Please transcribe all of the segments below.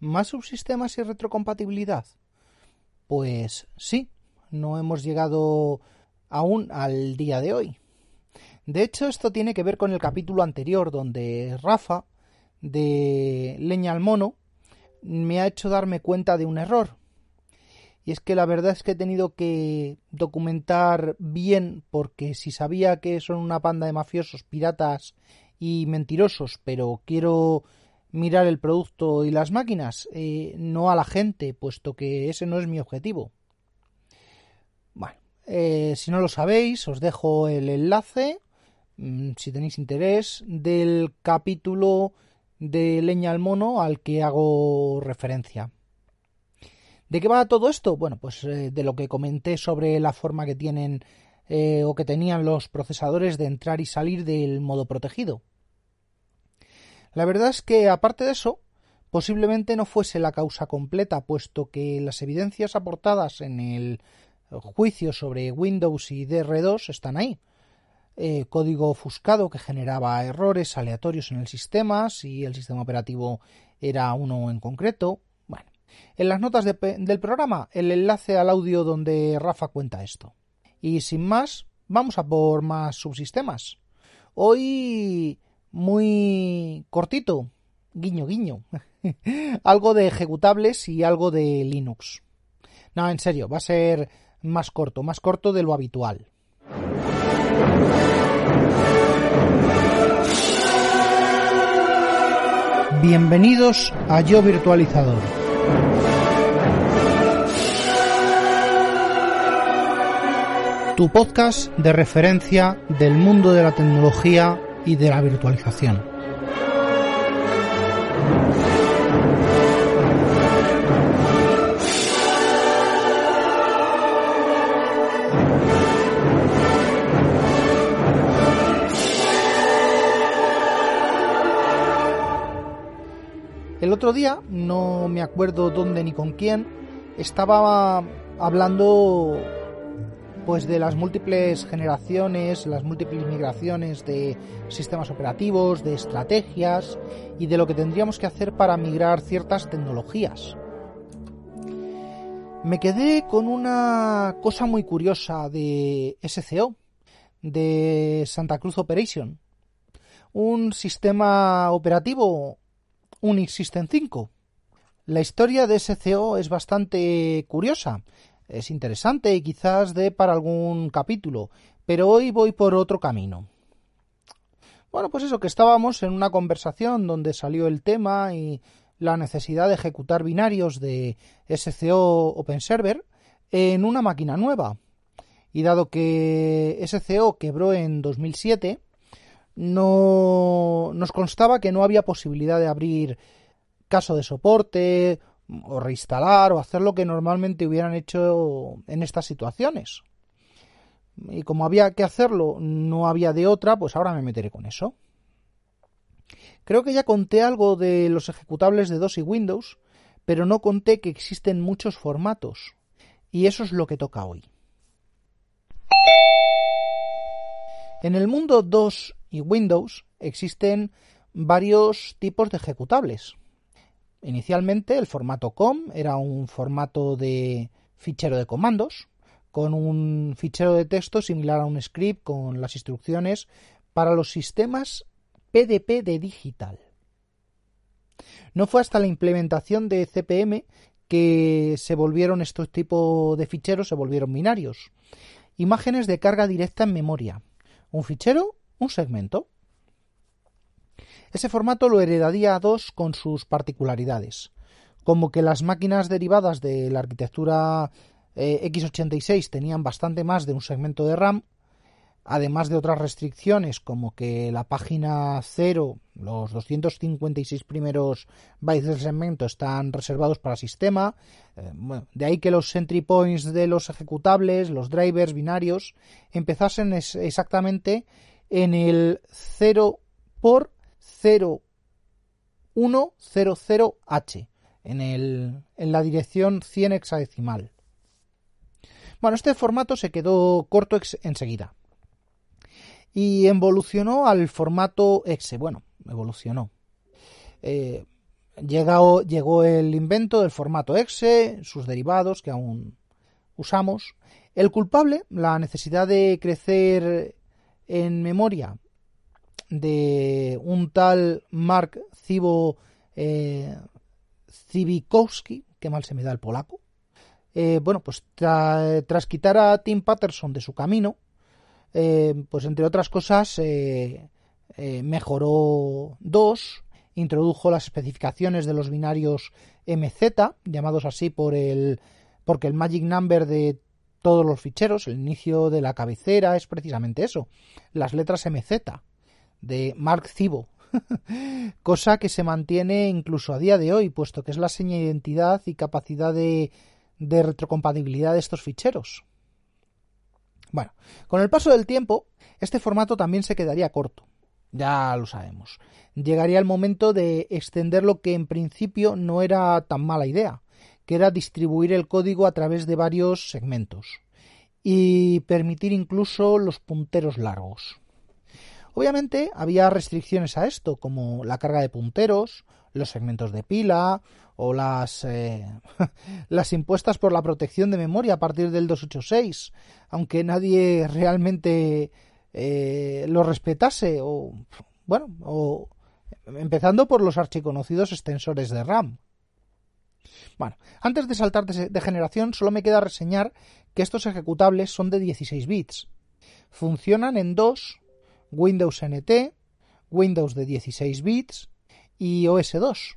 ¿Más subsistemas y retrocompatibilidad? Pues sí, no hemos llegado aún al día de hoy. De hecho, esto tiene que ver con el capítulo anterior, donde Rafa, de Leña al Mono, me ha hecho darme cuenta de un error. Y es que la verdad es que he tenido que documentar bien, porque si sabía que son una panda de mafiosos, piratas y mentirosos, pero quiero mirar el producto y las máquinas, eh, no a la gente, puesto que ese no es mi objetivo. Bueno, eh, si no lo sabéis, os dejo el enlace, mm, si tenéis interés, del capítulo de Leña al Mono al que hago referencia. ¿De qué va todo esto? Bueno, pues eh, de lo que comenté sobre la forma que tienen o que tenían los procesadores de entrar y salir del modo protegido. La verdad es que, aparte de eso, posiblemente no fuese la causa completa, puesto que las evidencias aportadas en el juicio sobre Windows y DR2 están ahí. Eh, código ofuscado que generaba errores aleatorios en el sistema, si el sistema operativo era uno en concreto. Bueno, en las notas del programa, el enlace al audio donde Rafa cuenta esto. Y sin más, vamos a por más subsistemas. Hoy muy cortito, guiño guiño, algo de ejecutables y algo de Linux. No, en serio, va a ser más corto, más corto de lo habitual. Bienvenidos a Yo Virtualizador. Tu podcast de referencia del mundo de la tecnología y de la virtualización. El otro día, no me acuerdo dónde ni con quién, estaba hablando pues de las múltiples generaciones, las múltiples migraciones de sistemas operativos, de estrategias y de lo que tendríamos que hacer para migrar ciertas tecnologías. Me quedé con una cosa muy curiosa de SCO, de Santa Cruz Operation, un sistema operativo Unix System 5. La historia de SCO es bastante curiosa es interesante y quizás dé para algún capítulo, pero hoy voy por otro camino. Bueno, pues eso, que estábamos en una conversación donde salió el tema y la necesidad de ejecutar binarios de SCO OpenServer en una máquina nueva. Y dado que SCO quebró en 2007, no nos constaba que no había posibilidad de abrir caso de soporte o reinstalar o hacer lo que normalmente hubieran hecho en estas situaciones. Y como había que hacerlo, no había de otra, pues ahora me meteré con eso. Creo que ya conté algo de los ejecutables de DOS y Windows, pero no conté que existen muchos formatos. Y eso es lo que toca hoy. En el mundo DOS y Windows existen varios tipos de ejecutables. Inicialmente el formato COM era un formato de fichero de comandos con un fichero de texto similar a un script con las instrucciones para los sistemas PDP de digital. No fue hasta la implementación de CPM que se volvieron estos tipos de ficheros, se volvieron binarios. Imágenes de carga directa en memoria. Un fichero, un segmento. Ese formato lo heredaría a dos con sus particularidades, como que las máquinas derivadas de la arquitectura eh, x86 tenían bastante más de un segmento de RAM, además de otras restricciones como que la página 0, los 256 primeros bytes del segmento están reservados para sistema, eh, de ahí que los entry points de los ejecutables, los drivers binarios, empezasen exactamente en el 0 por 0100H en, el, en la dirección 100 hexadecimal. Bueno, este formato se quedó corto enseguida y evolucionó al formato exe. Bueno, evolucionó. Eh, llegó, llegó el invento del formato exe, sus derivados que aún usamos. El culpable, la necesidad de crecer en memoria de un tal Mark Zibo eh, Zibikowski, que mal se me da el polaco. Eh, bueno, pues tras quitar a Tim Patterson de su camino, eh, pues entre otras cosas mejoró dos, introdujo las especificaciones de los binarios MZ, llamados así por el porque el magic number de todos los ficheros, el inicio de la cabecera es precisamente eso, las letras MZ de Mark Zibo, cosa que se mantiene incluso a día de hoy, puesto que es la seña de identidad y capacidad de, de retrocompatibilidad de estos ficheros. Bueno, con el paso del tiempo, este formato también se quedaría corto, ya lo sabemos. Llegaría el momento de extender lo que en principio no era tan mala idea, que era distribuir el código a través de varios segmentos y permitir incluso los punteros largos. Obviamente había restricciones a esto, como la carga de punteros, los segmentos de pila o las, eh, impuestas por la protección de memoria a partir del 286, aunque nadie realmente eh, lo respetase o bueno, o empezando por los archiconocidos extensores de RAM. Bueno, antes de saltar de generación, solo me queda reseñar que estos ejecutables son de 16 bits. Funcionan en dos Windows NT, Windows de 16 bits y OS2,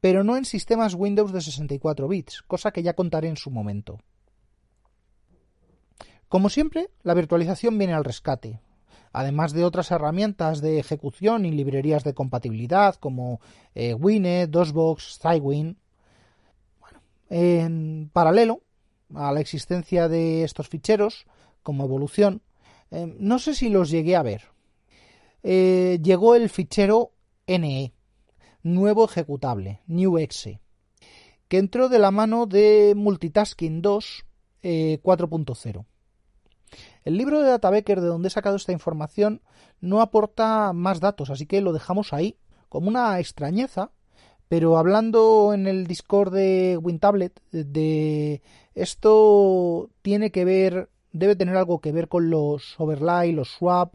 pero no en sistemas Windows de 64 bits, cosa que ya contaré en su momento. Como siempre, la virtualización viene al rescate, además de otras herramientas de ejecución y librerías de compatibilidad como eh, WinEd, DOSBox, Cywin. En paralelo a la existencia de estos ficheros como evolución, eh, no sé si los llegué a ver. Eh, llegó el fichero NE, nuevo ejecutable, NewExe, que entró de la mano de Multitasking 2 4.0. Eh, el libro de Databecker de donde he sacado esta información no aporta más datos, así que lo dejamos ahí como una extrañeza pero hablando en el Discord de WinTablet, de esto tiene que ver, debe tener algo que ver con los overlay, los swap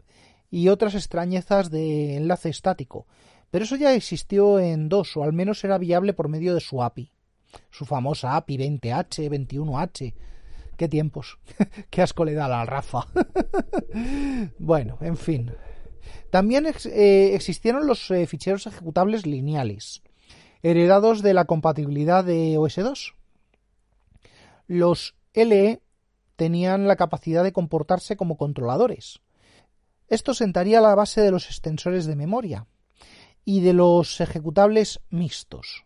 y otras extrañezas de enlace estático. Pero eso ya existió en DOS, o al menos era viable por medio de su API. Su famosa API 20H, 21H. Qué tiempos. Qué asco le da la Rafa. bueno, en fin. También eh, existieron los eh, ficheros ejecutables lineales heredados de la compatibilidad de OS2. Los LE tenían la capacidad de comportarse como controladores. Esto sentaría la base de los extensores de memoria y de los ejecutables mixtos,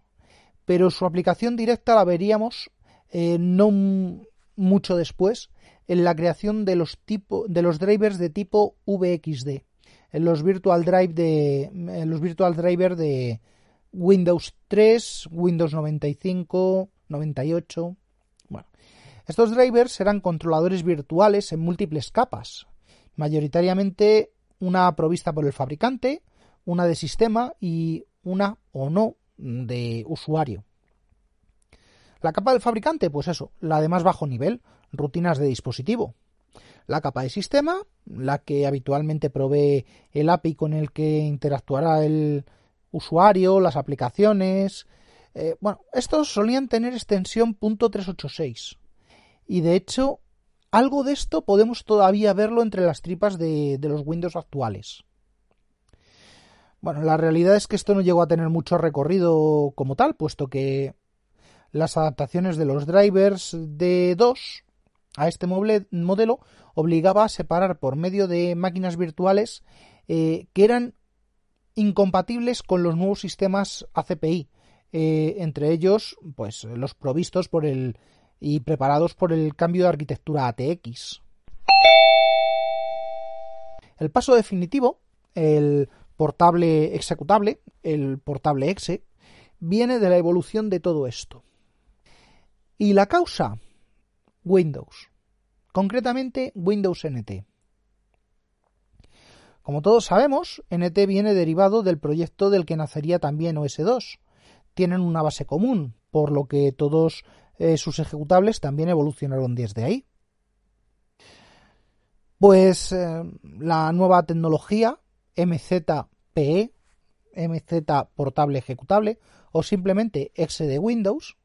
pero su aplicación directa la veríamos eh, no mucho después en la creación de los, drivers de tipo VXD, en los virtual drive de en los virtual driver de, Windows 3, Windows 95, 98. Estos drivers serán controladores virtuales en múltiples capas, mayoritariamente una provista por el fabricante, una de sistema y una o no de usuario. La capa del fabricante, pues eso, la de más bajo nivel, rutinas de dispositivo. La capa de sistema, la que habitualmente provee el API con el que interactuará el, usuario, las aplicaciones. Eh, bueno, estos solían tener extensión .386. Y de hecho, algo de esto podemos todavía verlo entre las tripas de, los Windows actuales. Bueno, la realidad es que esto no llegó a tener mucho recorrido como tal, puesto que las adaptaciones de los drivers de 2 a este modelo obligaba a separar por medio de máquinas virtuales eh, que eran incompatibles con los nuevos sistemas ACPI, eh, entre ellos, pues los provistos por el y preparados por el cambio de arquitectura ATX. El paso definitivo, el portable executable, el portable exe, viene de la evolución de todo esto. ¿Y la causa? Windows. Concretamente Windows NT. Como todos sabemos, NT viene derivado del proyecto del que nacería también OS2, tienen una base común, por lo que todos eh, sus ejecutables también evolucionaron desde ahí. Pues eh, la nueva tecnología MZPE, MZ Portable Ejecutable o simplemente exe de Windows,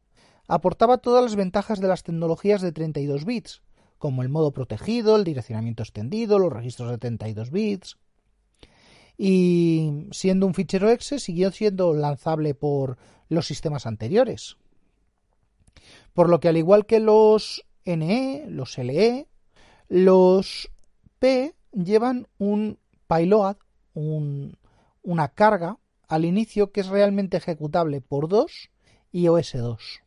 aportaba todas las ventajas de las tecnologías de 32 bits, como el modo protegido, el direccionamiento extendido, los registros de 32 bits. Y siendo un fichero exe, siguió siendo lanzable por los sistemas anteriores. Por lo que al igual que los NE, los LE, los P llevan un payload, una carga al inicio que es realmente ejecutable por 2 y OS2.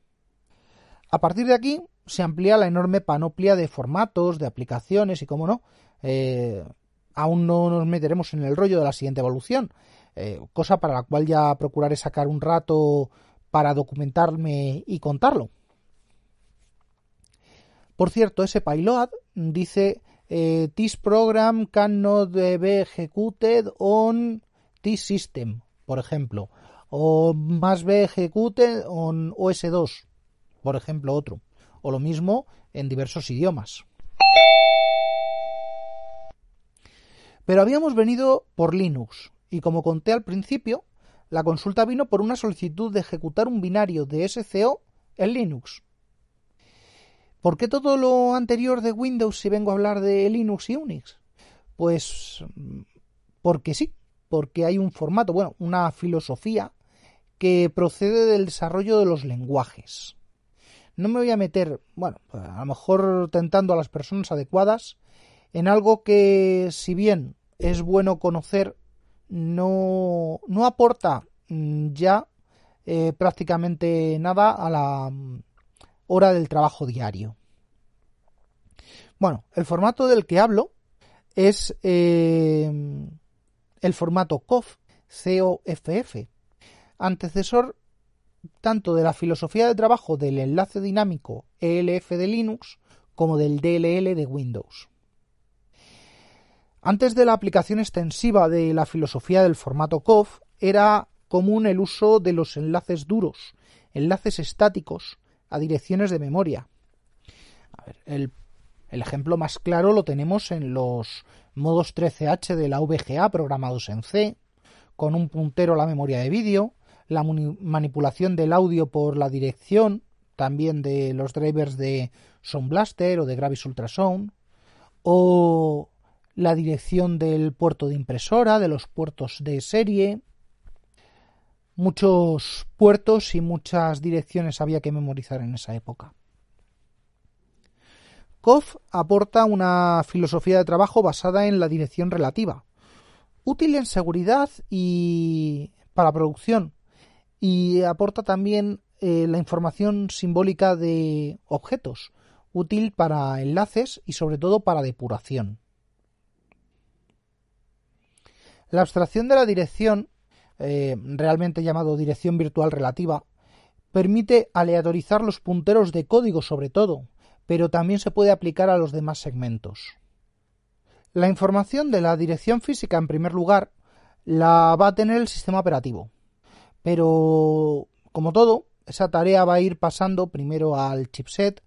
A partir de aquí se amplía la enorme panoplia de formatos, de aplicaciones y, como no, eh, aún no nos meteremos en el rollo de la siguiente evolución, eh, cosa para la cual ya procuraré sacar un rato para documentarme y contarlo. Por cierto, ese payload dice eh, this program cannot be executed on this system, por ejemplo, o más be executed on OS2, por ejemplo, otro, o lo mismo en diversos idiomas. Pero habíamos venido por Linux, y como conté al principio, la consulta vino por una solicitud de ejecutar un binario de SCO en Linux. ¿Por qué todo lo anterior de Windows si vengo a hablar de Linux y Unix? Pues porque sí, porque hay un formato, bueno, una filosofía que procede del desarrollo de los lenguajes. No me voy a meter, bueno, a lo mejor tentando a las personas adecuadas en algo que, si bien es bueno conocer, no, no aporta ya eh, prácticamente nada a la hora del trabajo diario. Bueno, el formato del que hablo es eh, el formato COF, COFF, antecesor tanto de la filosofía de trabajo del enlace dinámico ELF de Linux como del DLL de Windows. Antes de la aplicación extensiva de la filosofía del formato COF, era común el uso de los enlaces duros, enlaces estáticos, a direcciones de memoria. el, ejemplo más claro lo tenemos en los modos 13H de la VGA programados en C, con un puntero a la memoria de vídeo, la manipulación del audio por la dirección, también de los drivers de Sound Blaster o de Gravis Ultrasound, o la dirección del puerto de impresora, de los puertos de serie, muchos puertos y muchas direcciones había que memorizar en esa época. COF aporta una filosofía de trabajo basada en la dirección relativa, útil en seguridad y para producción, y aporta también eh, la información simbólica de objetos, útil para enlaces y sobre todo para depuración. La abstracción de la dirección eh, realmente llamado dirección virtual relativa, permite aleatorizar los punteros de código sobre todo, pero también se puede aplicar a los demás segmentos. La información de la dirección física, en primer lugar, la va a tener el sistema operativo. Pero, como todo, esa tarea va a ir pasando primero al chipset,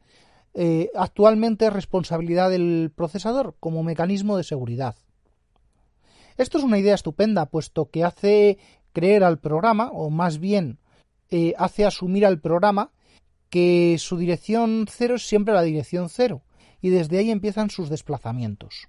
eh, actualmente es responsabilidad del procesador como mecanismo de seguridad. Esto es una idea estupenda, puesto que hace creer al programa, o más bien eh, hace asumir al programa que su dirección cero es siempre la dirección cero, y desde ahí empiezan sus desplazamientos.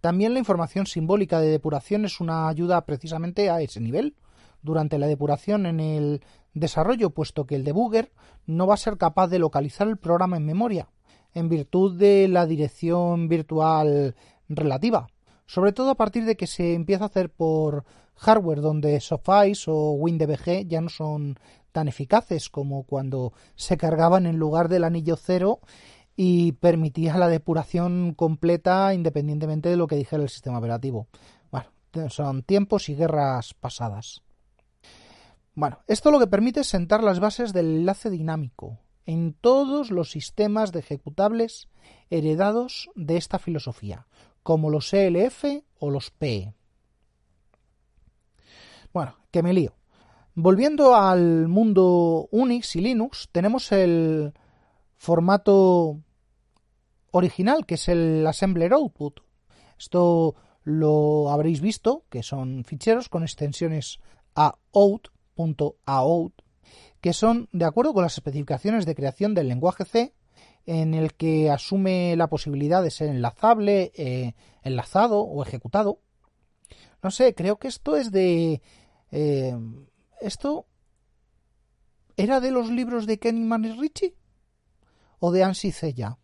También la información simbólica de depuración es una ayuda precisamente a ese nivel, durante la depuración en el desarrollo, puesto que el debugger no va a ser capaz de localizar el programa en memoria, en virtud de la dirección virtual relativa, sobre todo a partir de que se empieza a hacer por hardware donde Soffice o WinDBG ya no son tan eficaces como cuando se cargaban en lugar del anillo cero y permitía la depuración completa independientemente de lo que dijera el sistema operativo. Bueno, son tiempos y guerras pasadas. Bueno, esto lo que permite es sentar las bases del enlace dinámico en todos los sistemas de ejecutables heredados de esta filosofía, como los ELF o los PE. Bueno, que me lío. Volviendo al mundo Unix y Linux, tenemos el formato original, que es el assembler output. Esto lo habréis visto, que son ficheros con extensiones out.out, que son de acuerdo con las especificaciones de creación del lenguaje C, en el que asume la posibilidad de ser enlazable, eh, enlazado o ejecutado. No sé, creo que esto es de... Eh, esto... ¿Era de los libros de Kenny y Ritchie? ¿O de Ansi Cella?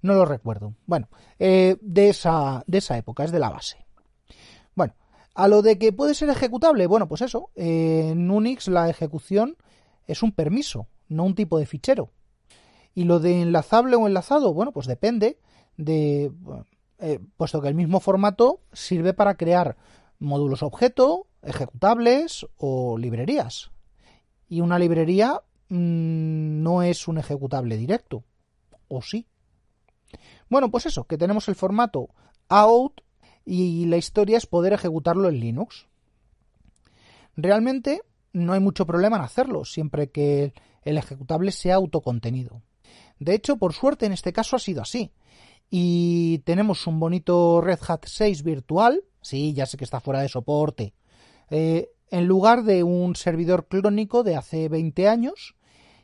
No lo recuerdo. Bueno, eh, de, esa, de esa época, es de la base. Bueno, a lo de que puede ser ejecutable, bueno, pues eso. en Unix la ejecución es un permiso, no un tipo de fichero. Y lo de enlazable o enlazado, bueno, pues depende de... Eh, puesto que el mismo formato sirve para crear módulos objeto, ejecutables o librerías. Y una librería mm, no es un ejecutable directo. ¿O sí? Bueno, pues eso, que tenemos el formato out y la historia es poder ejecutarlo en Linux. Realmente no hay mucho problema en hacerlo, siempre que el ejecutable sea autocontenido. De hecho, por suerte en este caso ha sido así. Y tenemos un bonito Red Hat 6 virtual. Sí, ya sé que está fuera de soporte. Eh, en lugar de un servidor clónico de hace 20 años.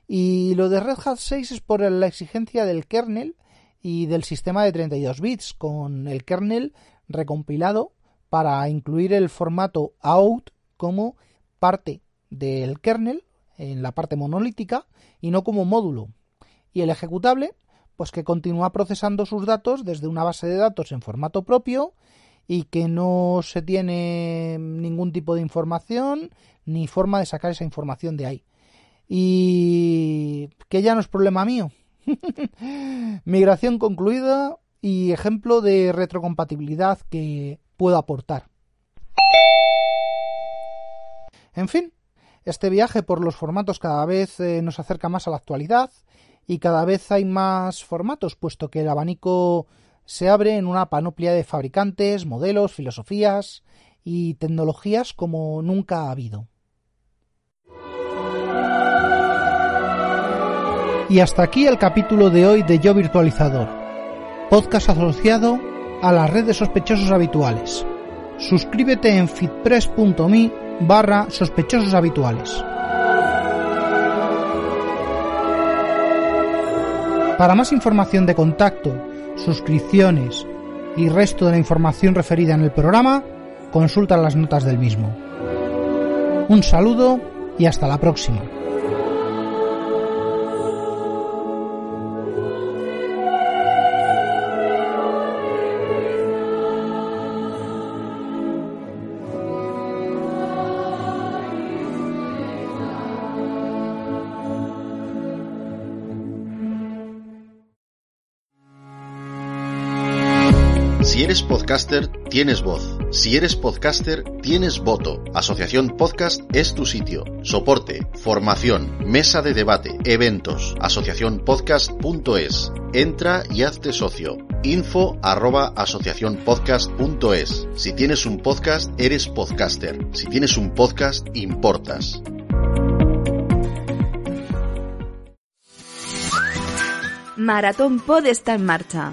Y lo de Red Hat 6 es por la exigencia del kernel y del sistema de 32 bits, con el kernel recompilado para incluir el formato out como parte del kernel en la parte monolítica y no como módulo y el ejecutable, pues que continúa procesando sus datos desde una base de datos en formato propio y que no se tiene ningún tipo de información ni forma de sacar esa información de ahí. Y que ya no es problema mío. Migración concluida y ejemplo de retrocompatibilidad que puedo aportar. En fin, este viaje por los formatos cada vez eh, nos acerca más a la actualidad y cada vez hay más formatos, puesto que el abanico se abre en una panoplia de fabricantes, modelos, filosofías y tecnologías como nunca ha habido. Y hasta aquí el capítulo de hoy de Yo Virtualizador, podcast asociado a la red de sospechosos habituales. Suscríbete en fitpress.me barra sospechosos habituales. Para más información de contacto, suscripciones y resto de la información referida en el programa, consulta las notas del mismo. Un saludo y hasta la próxima. Tienes voz. Si eres podcaster, tienes voto. Asociación Podcast es tu sitio. Soporte, formación, mesa de debate, eventos. Asociacionpodcast.es. Entra y hazte socio. Info arroba asociacionpodcast.es. Si tienes un podcast, eres podcaster. Si tienes un podcast, importas. Maratón Pod está en marcha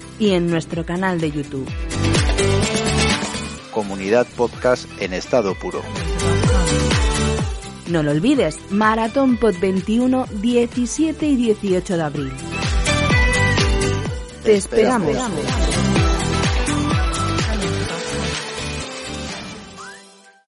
y en nuestro canal de YouTube. Comunidad Podcast en estado puro. No lo olvides, Maratón Pod 21, 17 y 18 de abril. Te esperamos.